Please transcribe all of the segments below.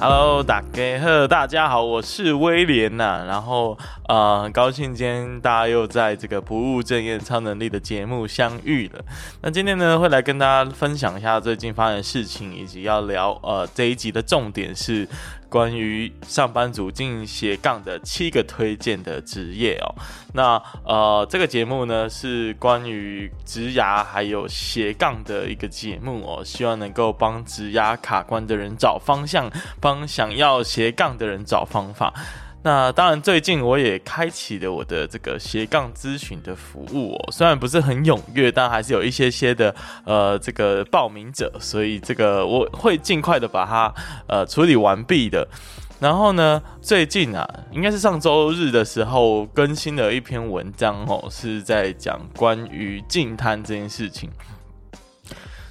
Hello，大家好，大家好，我是威廉呐、啊。然后呃，很高兴今天大家又在这个不务正业超能力的节目相遇了。那今天呢，会来跟大家分享一下最近发生的事情，以及要聊呃这一集的重点是关于上班族进斜杠的七个推荐的职业哦。那呃，这个节目呢是关于职涯还有斜杠的一个节目哦，希望能够帮职涯卡关的人找方向，帮想要斜杠的人找方法。那当然，最近我也开启了我的这个斜杠咨询的服务哦，虽然不是很踊跃，但还是有一些些的呃这个报名者，所以这个我会尽快的把它呃处理完毕的。然后呢，最近啊，应该是上周日的时候更新了一篇文章哦，是在讲关于净滩这件事情。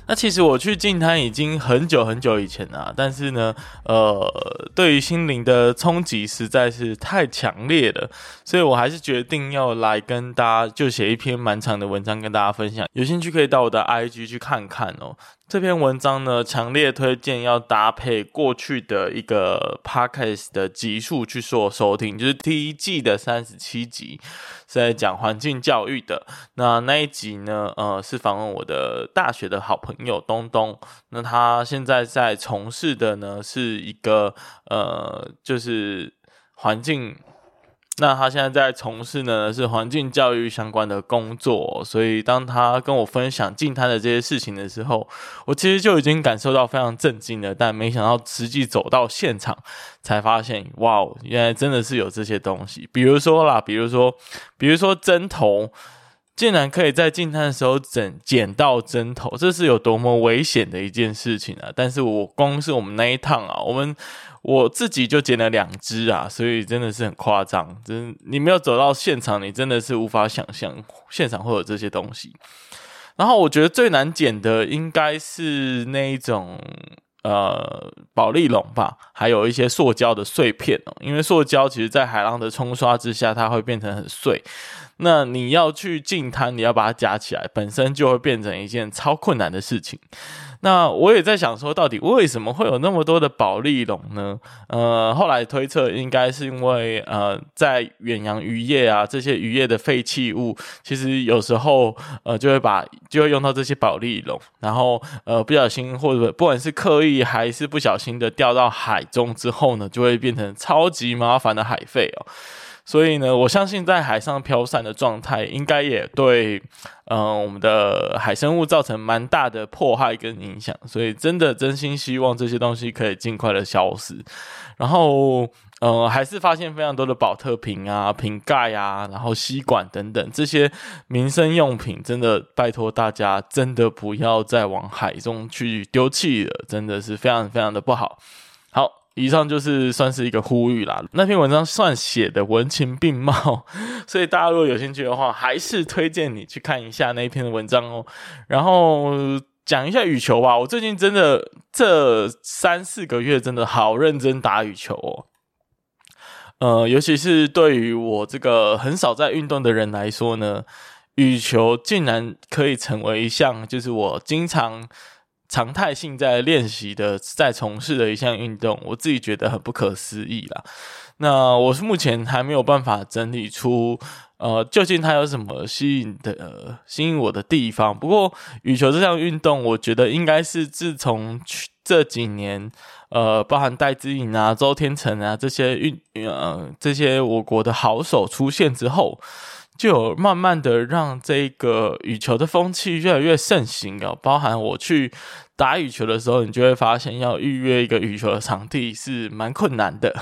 那其实我去净滩已经很久很久以前了，但是呢，呃，对于心灵的冲击实在是太强烈了，所以我还是决定要来跟大家就写一篇蛮长的文章跟大家分享。有兴趣可以到我的 IG 去看看哦。这篇文章呢，强烈推荐要搭配过去的一个 podcast 的集数去做收听，就是第一季的三十七集，是在讲环境教育的。那那一集呢，呃，是访问我的大学的好朋友东东。那他现在在从事的呢，是一个呃，就是环境。那他现在在从事呢是环境教育相关的工作，所以当他跟我分享净滩的这些事情的时候，我其实就已经感受到非常震惊了。但没想到实际走到现场，才发现哇，原来真的是有这些东西。比如说啦，比如说，比如说针头，竟然可以在进滩的时候捡捡到针头，这是有多么危险的一件事情啊！但是我光是我们那一趟啊，我们。我自己就捡了两只啊，所以真的是很夸张。真你没有走到现场，你真的是无法想象现场会有这些东西。然后我觉得最难捡的应该是那一种呃保丽龙吧，还有一些塑胶的碎片哦。因为塑胶其实在海浪的冲刷之下，它会变成很碎。那你要去净滩，你要把它夹起来，本身就会变成一件超困难的事情。那我也在想说，到底为什么会有那么多的保利龙呢？呃，后来推测应该是因为呃，在远洋渔业啊，这些渔业的废弃物，其实有时候呃就会把就会用到这些保利龙，然后呃不小心或者不管是刻意还是不小心的掉到海中之后呢，就会变成超级麻烦的海废哦。所以呢，我相信在海上飘散的状态，应该也对，嗯、呃，我们的海生物造成蛮大的迫害跟影响。所以，真的真心希望这些东西可以尽快的消失。然后，嗯、呃，还是发现非常多的宝特瓶啊、瓶盖啊，然后吸管等等这些民生用品，真的拜托大家，真的不要再往海中去丢弃了，真的是非常非常的不好。以上就是算是一个呼吁啦。那篇文章算写的文情并茂，所以大家如果有兴趣的话，还是推荐你去看一下那篇文章哦。然后讲一下羽球吧，我最近真的这三四个月真的好认真打羽球哦。呃，尤其是对于我这个很少在运动的人来说呢，羽球竟然可以成为一项，就是我经常。常态性在练习的，在从事的一项运动，我自己觉得很不可思议啦。那我是目前还没有办法整理出，呃，究竟它有什么吸引的、呃、吸引我的地方。不过羽球这项运动，我觉得应该是自从这几年，呃，包含戴资颖啊、周天成啊这些运，呃，这些我国的好手出现之后。就有慢慢的让这个羽球的风气越来越盛行哦，包含我去打羽球的时候，你就会发现要预约一个羽球的场地是蛮困难的，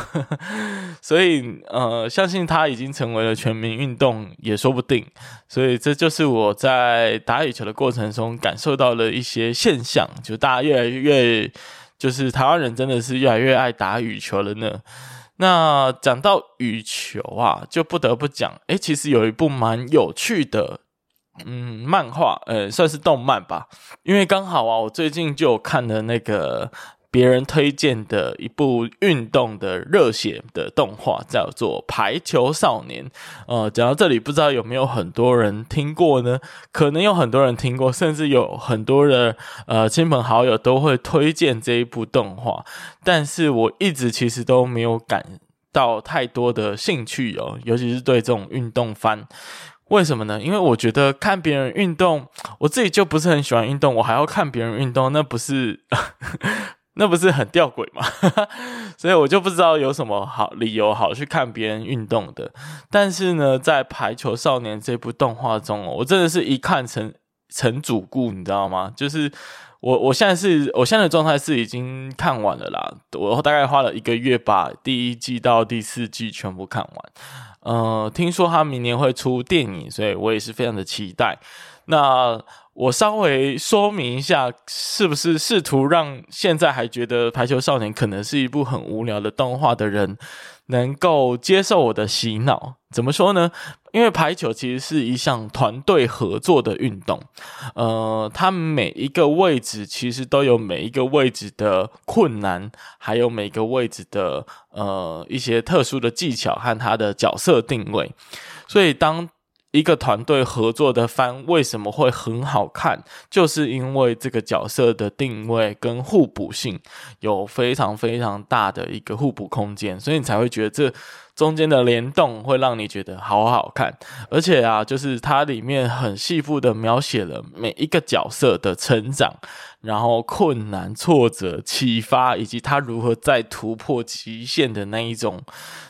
所以呃，相信它已经成为了全民运动也说不定，所以这就是我在打羽球的过程中感受到了一些现象，就大家越来越，就是台湾人真的是越来越爱打羽球了呢。那讲到羽球啊，就不得不讲，诶，其实有一部蛮有趣的，嗯，漫画，呃，算是动漫吧。因为刚好啊，我最近就有看了那个别人推荐的一部运动的热血的动画，叫做《排球少年》。呃，讲到这里，不知道有没有很多人听过呢？可能有很多人听过，甚至有很多的呃亲朋好友都会推荐这一部动画。但是我一直其实都没有感到太多的兴趣哦，尤其是对这种运动番。为什么呢？因为我觉得看别人运动，我自己就不是很喜欢运动，我还要看别人运动，那不是 那不是很吊诡吗？所以我就不知道有什么好理由好去看别人运动的。但是呢，在《排球少年》这部动画中，我真的是一看成成主顾，你知道吗？就是我我现在是我现在的状态是已经看完了啦，我大概花了一个月把第一季到第四季全部看完。呃，听说他明年会出电影，所以我也是非常的期待。那我稍微说明一下，是不是试图让现在还觉得《排球少年》可能是一部很无聊的动画的人，能够接受我的洗脑？怎么说呢？因为排球其实是一项团队合作的运动，呃，它每一个位置其实都有每一个位置的困难，还有每个位置的呃一些特殊的技巧和它的角色定位，所以当。一个团队合作的番为什么会很好看？就是因为这个角色的定位跟互补性有非常非常大的一个互补空间，所以你才会觉得这中间的联动会让你觉得好好看。而且啊，就是它里面很细部的描写了每一个角色的成长，然后困难、挫折、启发，以及他如何再突破极限的那一种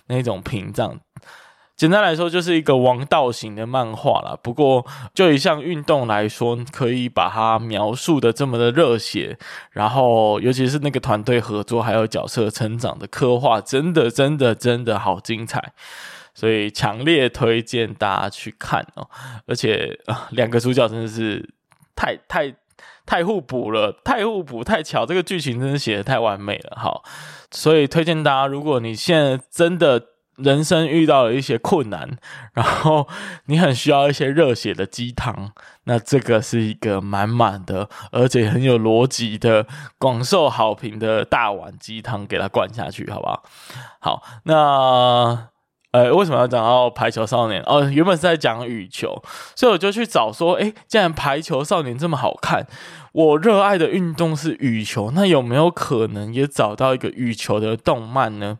那一种屏障。简单来说，就是一个王道型的漫画啦。不过，就一项运动来说，可以把它描述的这么的热血，然后尤其是那个团队合作还有角色成长的刻画，真的真的真的好精彩，所以强烈推荐大家去看哦。而且啊，两个主角真的是太太太互补了，太互补太巧，这个剧情真的写得太完美了。好，所以推荐大家，如果你现在真的。人生遇到了一些困难，然后你很需要一些热血的鸡汤，那这个是一个满满的，而且很有逻辑的、广受好评的大碗鸡汤，给它灌下去，好不好？好，那呃，为什么要讲到排球少年？哦，原本是在讲羽球，所以我就去找说，诶，既然排球少年这么好看，我热爱的运动是羽球，那有没有可能也找到一个羽球的动漫呢？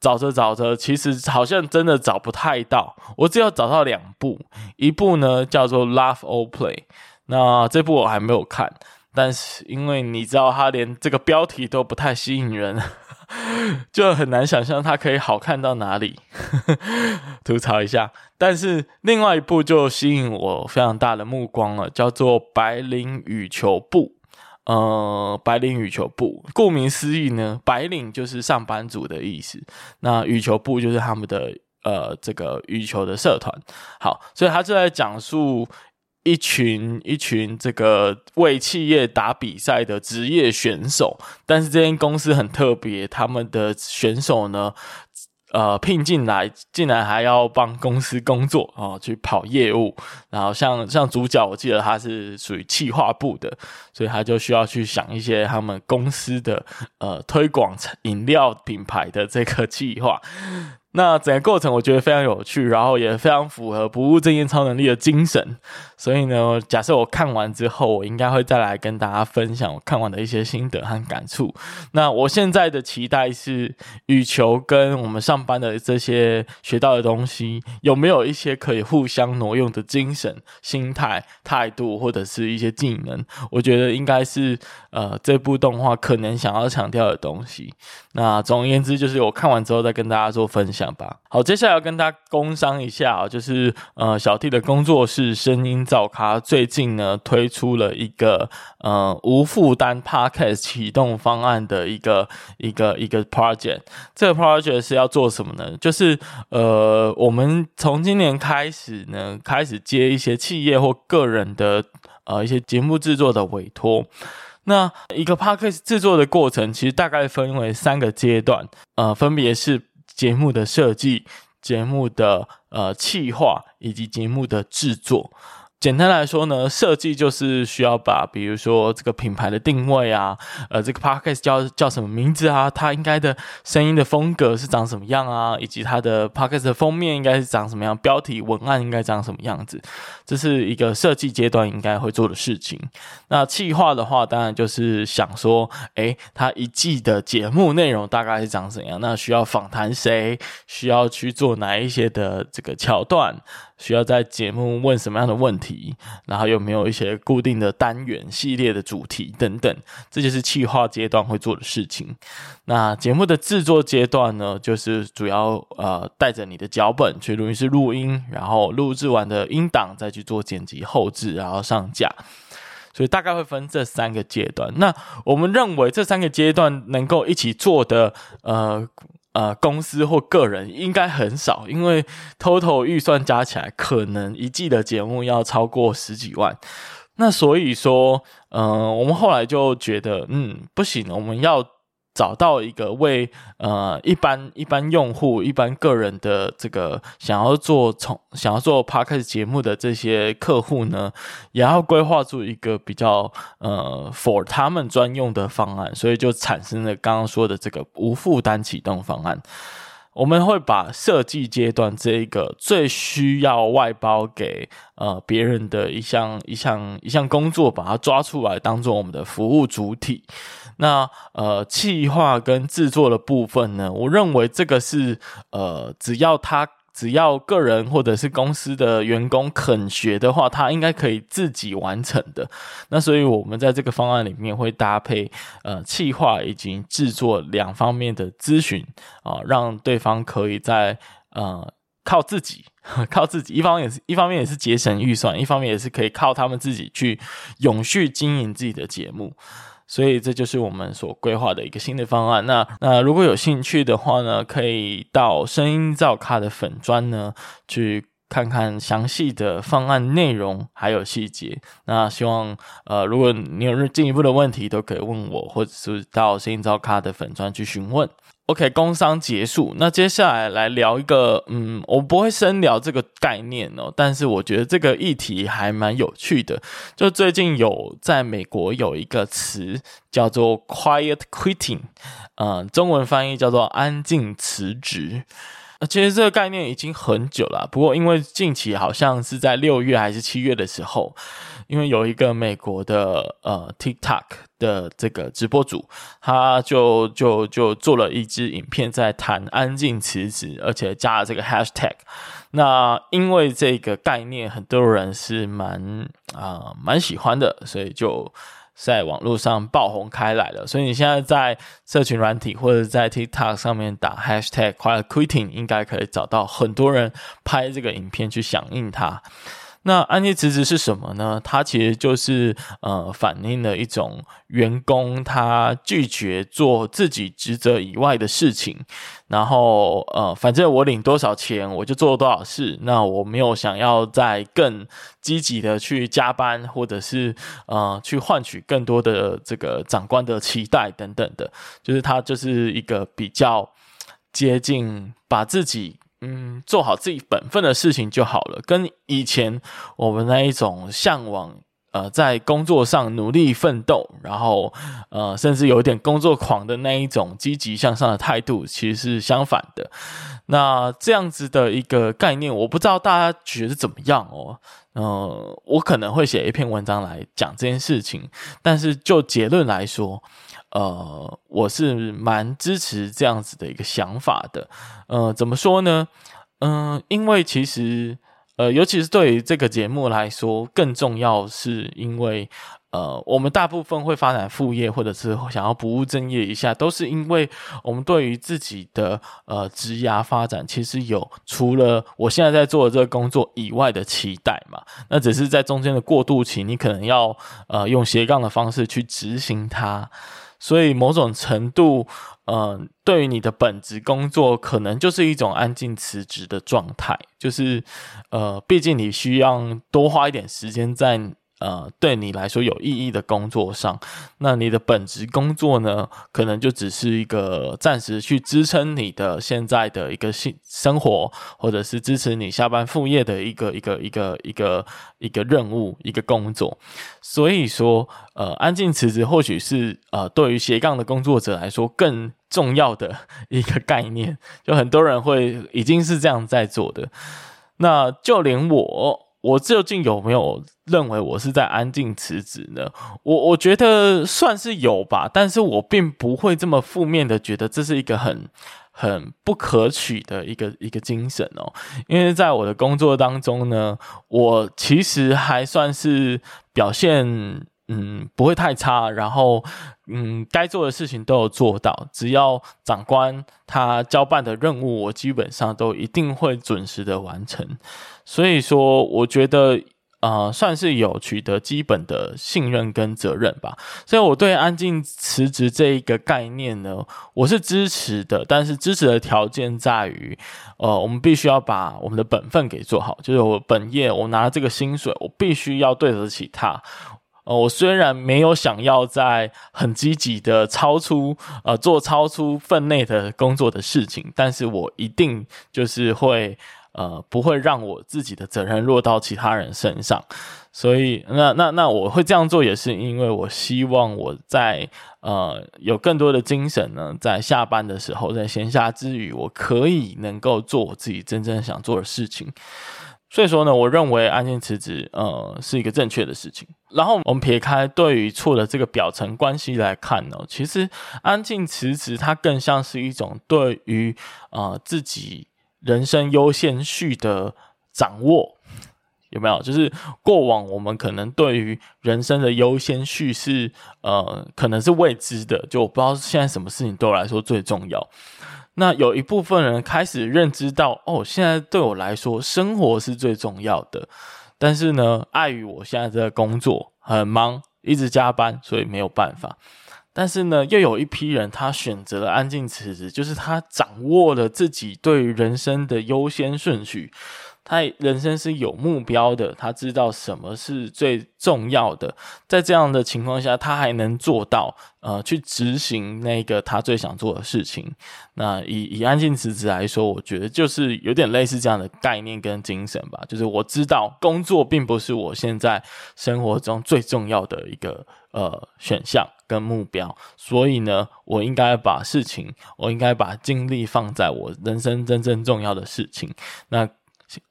找着找着，其实好像真的找不太到。我只有找到两部，一部呢叫做《Love or Play》，那这部我还没有看，但是因为你知道，它连这个标题都不太吸引人，就很难想象它可以好看到哪里。吐槽一下，但是另外一部就吸引我非常大的目光了，叫做《白领羽球部》。呃，白领羽球部，顾名思义呢，白领就是上班族的意思。那羽球部就是他们的呃这个羽球的社团。好，所以他就在讲述一群一群这个为企业打比赛的职业选手，但是这间公司很特别，他们的选手呢。呃，聘进来，竟然还要帮公司工作啊，去跑业务。然后像像主角，我记得他是属于企划部的，所以他就需要去想一些他们公司的呃推广饮料品牌的这个 计划。那整个过程我觉得非常有趣，然后也非常符合不务正业超能力的精神。所以呢，假设我看完之后，我应该会再来跟大家分享我看完的一些心得和感触。那我现在的期待是，羽球跟我们上班的这些学到的东西，有没有一些可以互相挪用的精神、心态、态度，或者是一些技能？我觉得应该是呃这部动画可能想要强调的东西。那总而言之，就是我看完之后再跟大家做分享吧。好，接下来要跟大家工商一下啊，就是呃小 T 的工作室声音造咖最近呢推出了一个呃无负担 Podcast 启动方案的一个一个一个 project。这个 project 是要做什么呢？就是呃我们从今年开始呢，开始接一些企业或个人的呃一些节目制作的委托。那一个 Podcast 制作的过程，其实大概分为三个阶段，呃，分别是节目的设计、节目的呃企划以及节目的制作。简单来说呢，设计就是需要把，比如说这个品牌的定位啊，呃，这个 podcast 叫叫什么名字啊，它应该的声音的风格是长什么样啊，以及它的 podcast 的封面应该是长什么样，标题文案应该长什么样子，这是一个设计阶段应该会做的事情。那企划的话，当然就是想说，诶，它一季的节目内容大概是长怎样？那需要访谈谁？需要去做哪一些的这个桥段？需要在节目问什么样的问题，然后有没有一些固定的单元、系列的主题等等，这就是企划阶段会做的事情。那节目的制作阶段呢，就是主要呃带着你的脚本去录音室录音，然后录制完的音档再去做剪辑后置，然后上架。所以大概会分这三个阶段。那我们认为这三个阶段能够一起做的呃。呃，公司或个人应该很少，因为 total 预算加起来，可能一季的节目要超过十几万。那所以说，嗯、我们后来就觉得，嗯，不行，我们要。找到一个为呃一般一般用户、一般个人的这个想要做从想要做 podcast 节目的这些客户呢，也要规划出一个比较呃 for 他们专用的方案，所以就产生了刚刚说的这个无负担启动方案。我们会把设计阶段这一个最需要外包给呃别人的一项一项一项工作，把它抓出来当做我们的服务主体。那呃，企划跟制作的部分呢，我认为这个是呃，只要它只要个人或者是公司的员工肯学的话，他应该可以自己完成的。那所以我们在这个方案里面会搭配呃企划以及制作两方面的咨询啊，让对方可以在呃靠自己靠自己，一方也是一方面也是节省预算，一方面也是可以靠他们自己去永续经营自己的节目。所以这就是我们所规划的一个新的方案。那那如果有兴趣的话呢，可以到声音造咖的粉砖呢去看看详细的方案内容还有细节。那希望呃，如果你有进一步的问题，都可以问我，或者是到声音造咖的粉专去询问。OK，工商结束。那接下来来聊一个，嗯，我不会深聊这个概念哦，但是我觉得这个议题还蛮有趣的。就最近有在美国有一个词叫做 “quiet quitting”，嗯，中文翻译叫做“安静辞职”。其实这个概念已经很久了，不过因为近期好像是在六月还是七月的时候，因为有一个美国的呃 TikTok 的这个直播主，他就就就做了一支影片在谈安静辞职，而且加了这个 Hashtag。那因为这个概念，很多人是蛮啊、蛮喜欢的，所以就。在网络上爆红开来了，所以你现在在社群软体或者在 TikTok 上面打 Hashtag Quiet Quitting，应该可以找到很多人拍这个影片去响应它。那安静辞职是什么呢？它其实就是呃，反映了一种员工他拒绝做自己职责以外的事情，然后呃，反正我领多少钱我就做多少事，那我没有想要再更积极的去加班，或者是呃去换取更多的这个长官的期待等等的，就是他就是一个比较接近把自己。嗯，做好自己本分的事情就好了。跟以前我们那一种向往，呃，在工作上努力奋斗，然后呃，甚至有一点工作狂的那一种积极向上的态度，其实是相反的。那这样子的一个概念，我不知道大家觉得怎么样哦。呃，我可能会写一篇文章来讲这件事情，但是就结论来说。呃，我是蛮支持这样子的一个想法的。呃，怎么说呢？嗯、因为其实，呃，尤其是对于这个节目来说，更重要是因为，呃，我们大部分会发展副业，或者是想要不务正业一下，都是因为我们对于自己的呃职涯发展，其实有除了我现在在做的这个工作以外的期待嘛。那只是在中间的过渡期，你可能要呃用斜杠的方式去执行它。所以某种程度，嗯、呃，对于你的本职工作，可能就是一种安静辞职的状态。就是，呃，毕竟你需要多花一点时间在呃，对你来说有意义的工作上，那你的本职工作呢，可能就只是一个暂时去支撑你的现在的一个性生活，或者是支持你下班副业的一个一个一个一个一个任务一个工作。所以说，呃，安静辞职或许是呃，对于斜杠的工作者来说更重要的 一个概念。就很多人会已经是这样在做的，那就连我。我究竟有没有认为我是在安静辞职呢？我我觉得算是有吧，但是我并不会这么负面的觉得这是一个很很不可取的一个一个精神哦。因为在我的工作当中呢，我其实还算是表现。嗯，不会太差，然后嗯，该做的事情都有做到。只要长官他交办的任务，我基本上都一定会准时的完成。所以说，我觉得呃，算是有取得基本的信任跟责任吧。所以我对安静辞职这一个概念呢，我是支持的。但是支持的条件在于，呃，我们必须要把我们的本分给做好，就是我本业我拿这个薪水，我必须要对得起他。呃，我虽然没有想要在很积极的超出呃做超出分内的工作的事情，但是我一定就是会呃不会让我自己的责任落到其他人身上，所以那那那我会这样做也是因为我希望我在呃有更多的精神呢，在下班的时候，在闲暇之余，我可以能够做我自己真正想做的事情。所以说呢，我认为安静辞职，呃，是一个正确的事情。然后我们撇开对与错的这个表层关系来看呢，其实安静辞职它更像是一种对于呃自己人生优先序的掌握，有没有？就是过往我们可能对于人生的优先序是呃可能是未知的，就我不知道现在什么事情对我来说最重要。那有一部分人开始认知到，哦，现在对我来说，生活是最重要的。但是呢，碍于我现在在工作很忙，一直加班，所以没有办法。但是呢，又有一批人，他选择了安静辞职，就是他掌握了自己对于人生的优先顺序。他人生是有目标的，他知道什么是最重要的，在这样的情况下，他还能做到呃去执行那个他最想做的事情。那以以安静辞职来说，我觉得就是有点类似这样的概念跟精神吧，就是我知道工作并不是我现在生活中最重要的一个呃选项跟目标，所以呢，我应该把事情，我应该把精力放在我人生真正重要的事情。那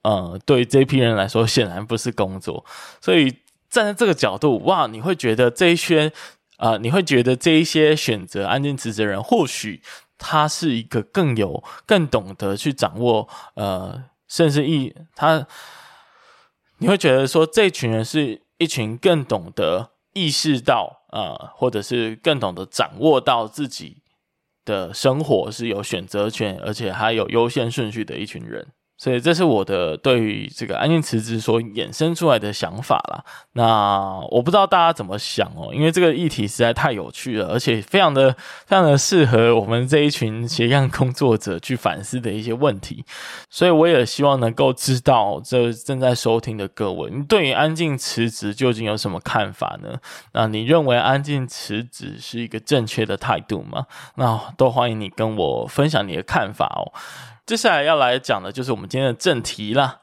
呃，对于这批人来说，显然不是工作，所以站在这个角度，哇，你会觉得这一些，呃，你会觉得这一些选择安静辞职的人，或许他是一个更有、更懂得去掌握，呃，甚至一他，你会觉得说，这群人是一群更懂得意识到，呃，或者是更懂得掌握到自己的生活是有选择权，而且还有优先顺序的一群人。所以这是我的对于这个安静辞职所衍生出来的想法啦。那我不知道大家怎么想哦，因为这个议题实在太有趣了，而且非常的非常的适合我们这一群斜杠工作者去反思的一些问题。所以我也希望能够知道这正在收听的各位，你对于安静辞职究竟有什么看法呢？那你认为安静辞职是一个正确的态度吗？那都欢迎你跟我分享你的看法哦。接下来要来讲的就是我们今天的正题啦。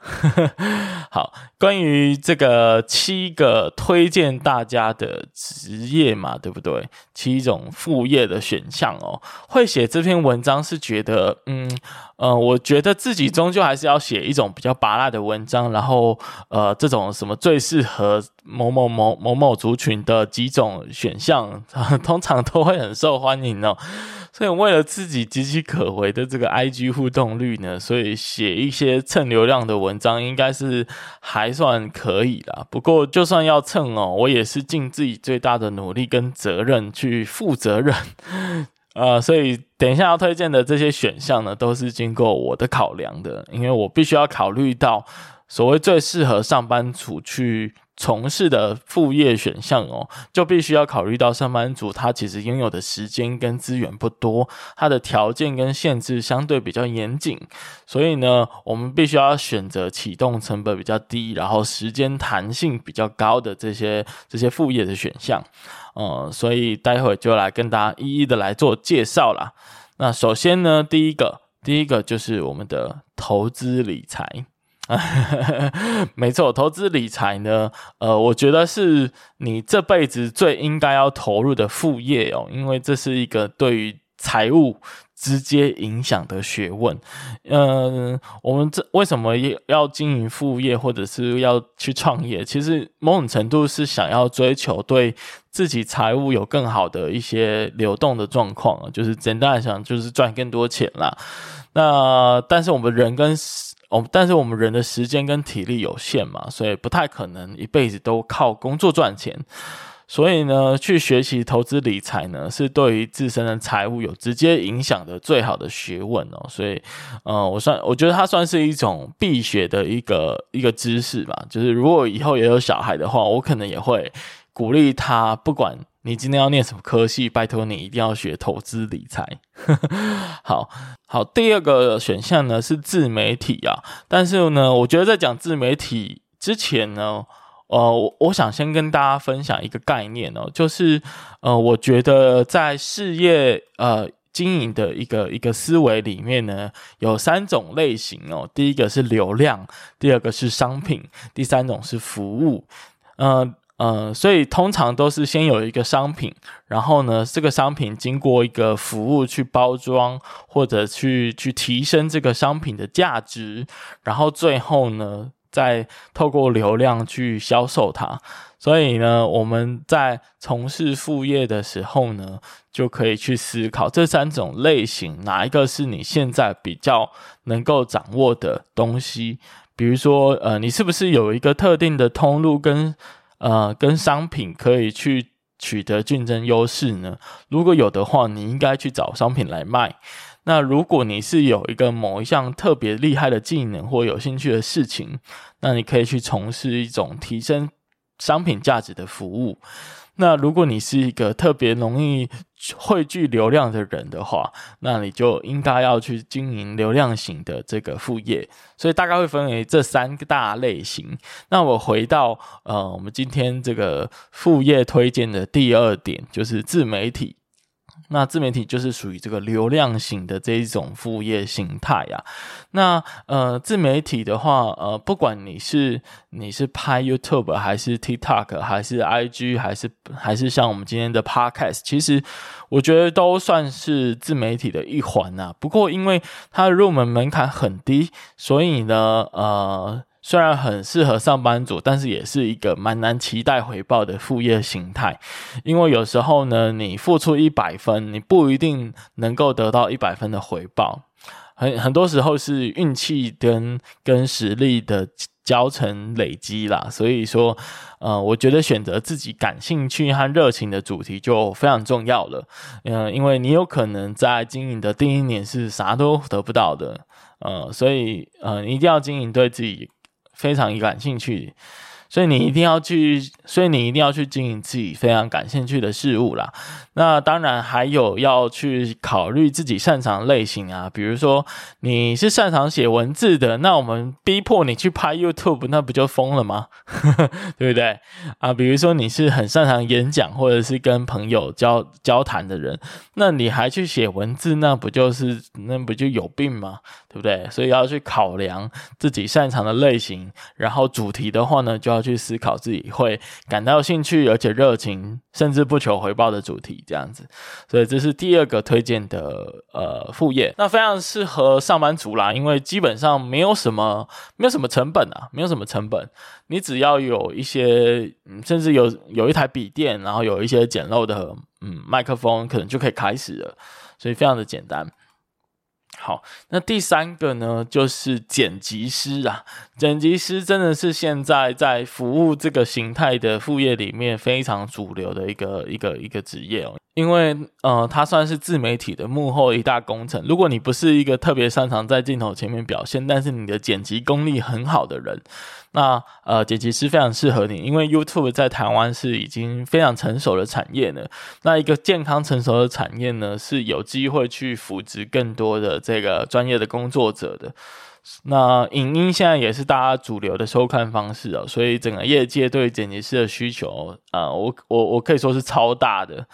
好，关于这个七个推荐大家的职业嘛，对不对？七种副业的选项哦。会写这篇文章是觉得，嗯呃，我觉得自己终究还是要写一种比较拔辣的文章，然后呃，这种什么最适合某某某某某族群的几种选项，通常都会很受欢迎哦。所以为了自己岌岌可危的这个 IG 互动率呢，所以写一些蹭流量的文章应该是还算可以啦。不过就算要蹭哦，我也是尽自己最大的努力跟责任去负责任。呃，所以等一下要推荐的这些选项呢，都是经过我的考量的，因为我必须要考虑到所谓最适合上班族去从事的副业选项哦，就必须要考虑到上班族他其实拥有的时间跟资源不多，他的条件跟限制相对比较严谨，所以呢，我们必须要选择启动成本比较低，然后时间弹性比较高的这些这些副业的选项，嗯，所以待会就来跟大家一一的来做介绍啦。那首先呢，第一个，第一个就是我们的投资理财。没错，投资理财呢，呃，我觉得是你这辈子最应该要投入的副业哦，因为这是一个对于财务直接影响的学问。嗯、我们这为什么要经营副业，或者是要去创业？其实某种程度是想要追求对自己财务有更好的一些流动的状况，就是简单来讲，就是赚更多钱啦。那但是我们人跟哦，但是我们人的时间跟体力有限嘛，所以不太可能一辈子都靠工作赚钱。所以呢，去学习投资理财呢，是对于自身的财务有直接影响的最好的学问哦。所以，呃，我算我觉得它算是一种必学的一个一个知识吧。就是如果以后也有小孩的话，我可能也会鼓励他，不管你今天要念什么科系，拜托你一定要学投资理财。好。好，第二个选项呢是自媒体啊，但是呢，我觉得在讲自媒体之前呢，呃，我我想先跟大家分享一个概念哦，就是呃，我觉得在事业呃经营的一个一个思维里面呢，有三种类型哦，第一个是流量，第二个是商品，第三种是服务，呃。呃，所以通常都是先有一个商品，然后呢，这个商品经过一个服务去包装，或者去去提升这个商品的价值，然后最后呢，再透过流量去销售它。所以呢，我们在从事副业的时候呢，就可以去思考这三种类型，哪一个是你现在比较能够掌握的东西？比如说，呃，你是不是有一个特定的通路跟呃，跟商品可以去取得竞争优势呢？如果有的话，你应该去找商品来卖。那如果你是有一个某一项特别厉害的技能或有兴趣的事情，那你可以去从事一种提升商品价值的服务。那如果你是一个特别容易汇聚流量的人的话，那你就应该要去经营流量型的这个副业。所以大概会分为这三个大类型。那我回到呃，我们今天这个副业推荐的第二点，就是自媒体。那自媒体就是属于这个流量型的这一种副业形态呀。那呃，自媒体的话，呃，不管你是你是拍 YouTube 还是 TikTok 还是 IG 还是还是像我们今天的 Podcast，其实我觉得都算是自媒体的一环呐。不过因为它入门门槛很低，所以呢，呃。虽然很适合上班族，但是也是一个蛮难期待回报的副业形态。因为有时候呢，你付出一百分，你不一定能够得到一百分的回报。很很多时候是运气跟跟实力的交成累积啦。所以说，呃，我觉得选择自己感兴趣和热情的主题就非常重要了。嗯、因为你有可能在经营的第一年是啥都得不到的。呃，所以呃，一定要经营对自己。非常感兴趣。所以你一定要去，所以你一定要去经营自己非常感兴趣的事物啦。那当然还有要去考虑自己擅长类型啊，比如说你是擅长写文字的，那我们逼迫你去拍 YouTube，那不就疯了吗？对不对？啊，比如说你是很擅长演讲或者是跟朋友交交谈的人，那你还去写文字，那不就是那不就有病吗？对不对？所以要去考量自己擅长的类型，然后主题的话呢，就要。要去思考自己会感到兴趣而且热情，甚至不求回报的主题，这样子。所以这是第二个推荐的呃副业，那非常适合上班族啦，因为基本上没有什么没有什么成本啊，没有什么成本，你只要有一些，嗯，甚至有有一台笔电，然后有一些简陋的嗯麦克风，可能就可以开始了，所以非常的简单。好，那第三个呢，就是剪辑师啊。剪辑师真的是现在在服务这个形态的副业里面非常主流的一个一个一个职业哦。因为呃，它算是自媒体的幕后一大功臣。如果你不是一个特别擅长在镜头前面表现，但是你的剪辑功力很好的人，那呃，剪辑师非常适合你，因为 YouTube 在台湾是已经非常成熟的产业了。那一个健康成熟的产业呢，是有机会去扶植更多的这个专业的工作者的。那影音现在也是大家主流的收看方式哦，所以整个业界对剪辑师的需求啊、呃，我我我可以说是超大的，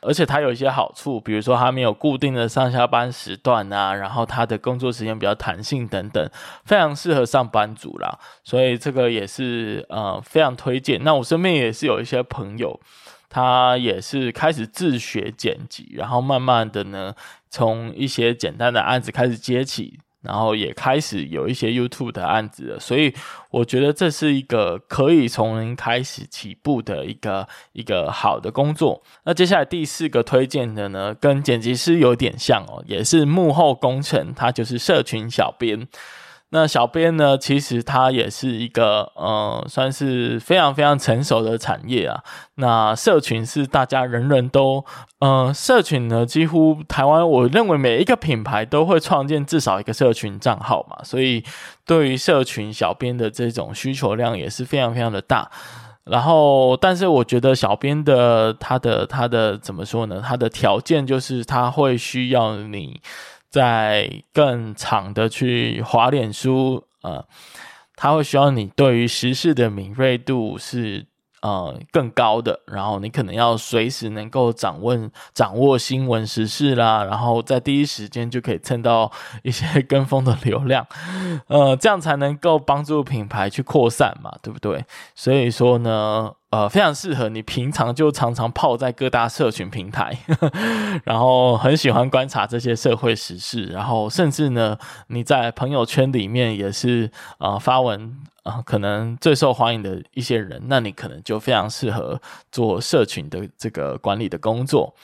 而且它有一些好处，比如说它没有固定的上下班时段啊，然后它的工作时间比较弹性等等，非常适合上班族啦，所以这个也是呃非常推荐。那我身边也是有一些朋友，他也是开始自学剪辑，然后慢慢的呢，从一些简单的案子开始接起。然后也开始有一些 YouTube 的案子了，所以我觉得这是一个可以从零开始起步的一个一个好的工作。那接下来第四个推荐的呢，跟剪辑师有点像哦，也是幕后工程，他就是社群小编。那小编呢，其实它也是一个呃，算是非常非常成熟的产业啊。那社群是大家人人都呃，社群呢，几乎台湾我认为每一个品牌都会创建至少一个社群账号嘛，所以对于社群小编的这种需求量也是非常非常的大。然后，但是我觉得小编的他的他的怎么说呢？他的条件就是他会需要你。在更长的去滑脸书，呃，他会需要你对于时事的敏锐度是呃更高的，然后你可能要随时能够掌握掌握新闻时事啦，然后在第一时间就可以蹭到一些跟风的流量，呃，这样才能够帮助品牌去扩散嘛，对不对？所以说呢。呃，非常适合你平常就常常泡在各大社群平台，然后很喜欢观察这些社会时事，然后甚至呢，你在朋友圈里面也是呃发文啊，可能最受欢迎的一些人，那你可能就非常适合做社群的这个管理的工作。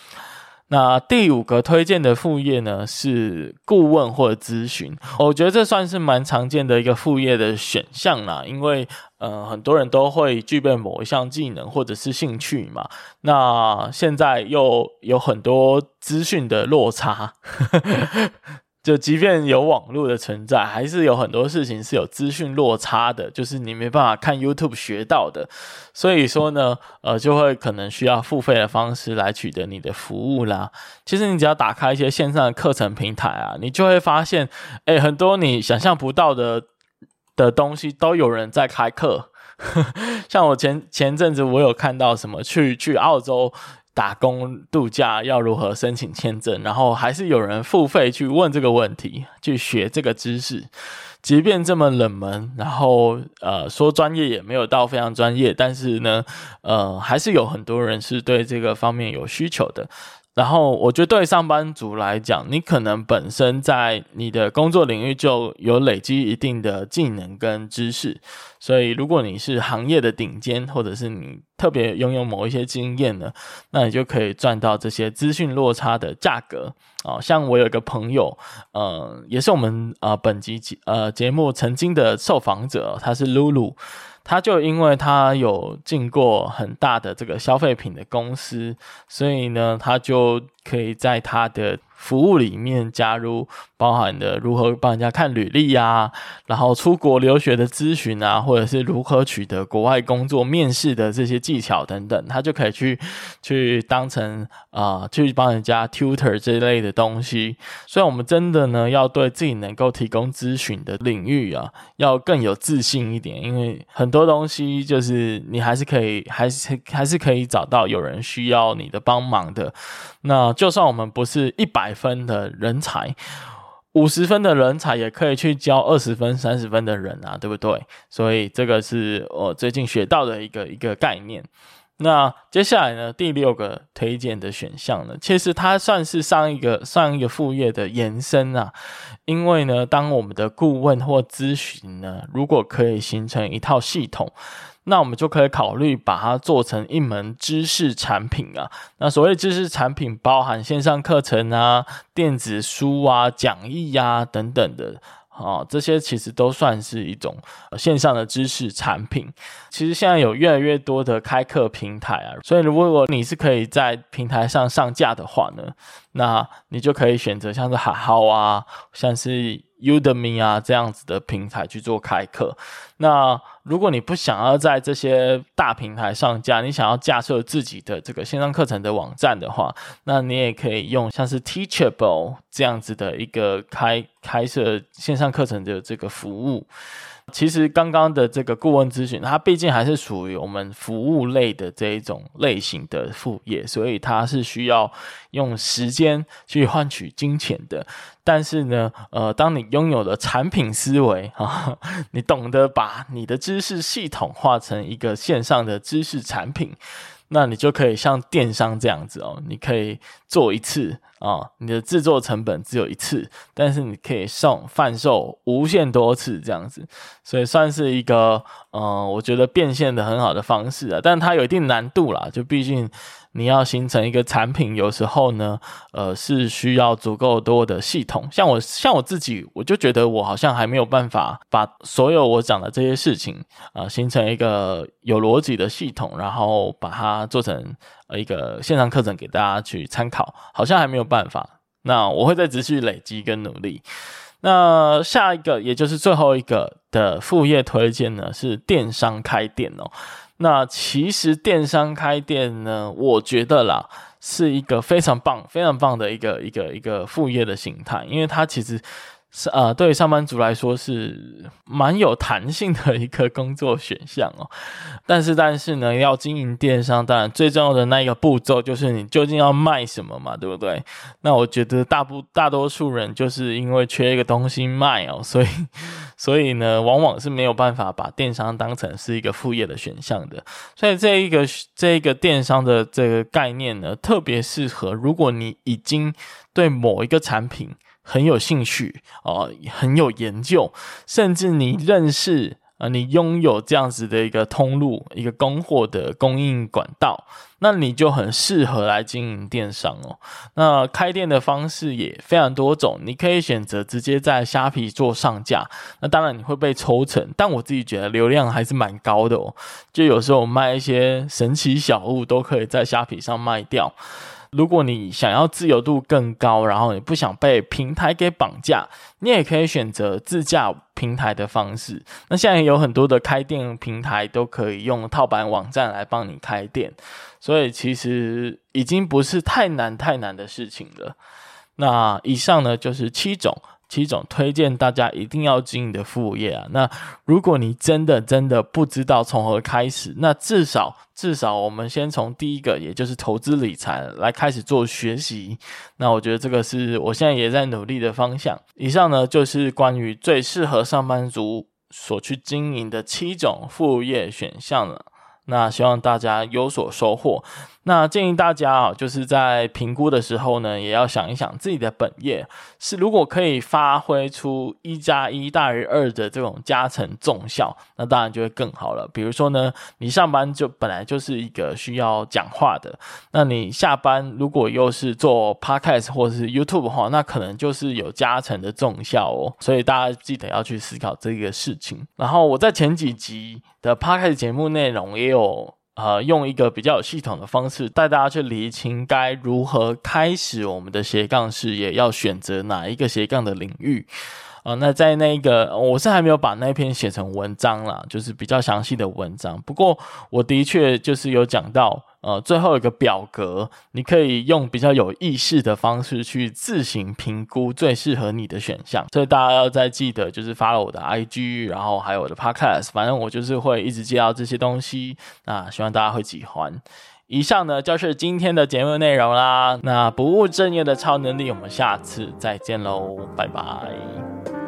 那第五个推荐的副业呢，是顾问或者咨询，我觉得这算是蛮常见的一个副业的选项啦，因为呃很多人都会具备某一项技能或者是兴趣嘛，那现在又有很多资讯的落差。就即便有网络的存在，还是有很多事情是有资讯落差的，就是你没办法看 YouTube 学到的。所以说呢，呃，就会可能需要付费的方式来取得你的服务啦。其实你只要打开一些线上的课程平台啊，你就会发现，诶，很多你想象不到的的东西都有人在开课。像我前前阵子我有看到什么去去澳洲。打工度假要如何申请签证？然后还是有人付费去问这个问题，去学这个知识，即便这么冷门，然后呃说专业也没有到非常专业，但是呢，呃还是有很多人是对这个方面有需求的。然后我觉得对上班族来讲，你可能本身在你的工作领域就有累积一定的技能跟知识，所以如果你是行业的顶尖，或者是你特别拥有某一些经验呢，那你就可以赚到这些资讯落差的价格啊。像我有一个朋友，呃，也是我们呃本集节呃节目曾经的受访者，他是露露。他就因为他有进过很大的这个消费品的公司，所以呢，他就可以在他的服务里面加入包含的如何帮人家看履历啊，然后出国留学的咨询啊，或者是如何取得国外工作面试的这些技巧等等，他就可以去去当成啊、去帮人家 tutor 这一类的东西。所以，我们真的呢，要对自己能够提供咨询的领域啊，要更有自信一点，因为很多东西就是你还是可以，还是还是可以找到有人需要你的帮忙的。那就算我们不是一百分的人才，五十分的人才也可以去教二十分、三十分的人啊，对不对？所以这个是我最近学到的一个一个概念。那接下来呢，第六个推荐的选项呢，其实它算是上一个上一个副业的延伸啊。因为呢，当我们的顾问或咨询呢，如果可以形成一套系统。那我们就可以考虑把它做成一门知识产品啊。那所谓知识产品，包含线上课程啊、电子书啊、讲义、啊、等等的哦，这些其实都算是一种线上的知识产品。其实现在有越来越多的开课平台啊，所以如果你是可以在平台上上架的话呢，那你就可以选择像是海浩啊，像是 Udemy 啊这样子的平台去做开课。那如果你不想要在这些大平台上架，你想要架设自己的这个线上课程的网站的话，那你也可以用像是 Teachable 这样子的一个开开设线上课程的这个服务。其实刚刚的这个顾问咨询，它毕竟还是属于我们服务类的这一种类型的副业，所以它是需要用时间去换取金钱的。但是呢，呃，当你拥有了产品思维 啊，你懂得把你的知识系统化成一个线上的知识产品。那你就可以像电商这样子哦，你可以做一次啊、你的制作成本只有一次，但是你可以送贩售无限多次这样子，所以算是一个呃，我觉得变现的很好的方式啊，但它有一定难度啦，就毕竟。你要形成一个产品，有时候呢，呃，是需要足够多的系统。像我，像我自己，我就觉得我好像还没有办法把所有我讲的这些事情啊、形成一个有逻辑的系统，然后把它做成呃一个线上课程给大家去参考，好像还没有办法。那我会再持续累积跟努力。那下一个，也就是最后一个的副业推荐呢，是电商开店哦。那其实电商开店呢，我觉得啦，是一个非常棒、非常棒的一个一个一个副业的形态，因为它其实。是呃，对于上班族来说是蛮有弹性的一个工作选项哦。但是，但是呢，要经营电商，当然最重要的那一个步骤就是你究竟要卖什么嘛，对不对？那我觉得大部大多数人就是因为缺一个东西卖哦，所以 所以呢，往往是没有办法把电商当成是一个副业的选项的。所以这一个这一个电商的这个概念呢，特别适合如果你已经对某一个产品。很有兴趣哦，很有研究，甚至你认识啊、你拥有这样子的一个通路，一个供货的供应管道，那你就很适合来经营电商哦。那开店的方式也非常多种，你可以选择直接在虾皮做上架，那当然你会被抽成，但我自己觉得流量还是蛮高的哦。就有时候卖一些神奇小物，都可以在虾皮上卖掉。如果你想要自由度更高，然后你不想被平台给绑架，你也可以选择自驾平台的方式。那现在有很多的开店平台都可以用套版网站来帮你开店，所以其实已经不是太难太难的事情了。那以上呢，就是七种。七种推荐大家一定要经营的副业啊！那如果你真的真的不知道从何开始，那至少至少我们先从第一个，也就是投资理财来开始做学习。那我觉得这个是我现在也在努力的方向。以上呢，就是关于最适合上班族所去经营的七种副业选项了。那希望大家有所收获。那建议大家啊，就是在评估的时候呢，也要想一想自己的本业是如果可以发挥出一加一大于二的这种加成重效，那当然就会更好了。比如说呢，你上班就本来就是一个需要讲话的，那你下班如果又是做 Podcast 或是 YouTube 的话，那可能就是有加成的重效哦。所以大家记得要去思考这个事情。然后我在前几集的 Podcast 节目内容也有。呃，用一个比较有系统的方式带大家去厘清该如何开始我们的斜杠事业，要选择哪一个斜杠的领域。啊、那在那个，我是还没有把那篇写成文章啦，就是比较详细的文章。不过我的确就是有讲到，呃，最后一个表格，你可以用比较有意识的方式去自行评估最适合你的选项。所以大家要再记得，就是发了我的 IG，然后还有我的 Podcast，反正我就是会一直介绍这些东西。那希望大家会喜欢。以上呢就是今天的节目内容啦。那不务正业的超能力，我们下次再见喽，拜拜。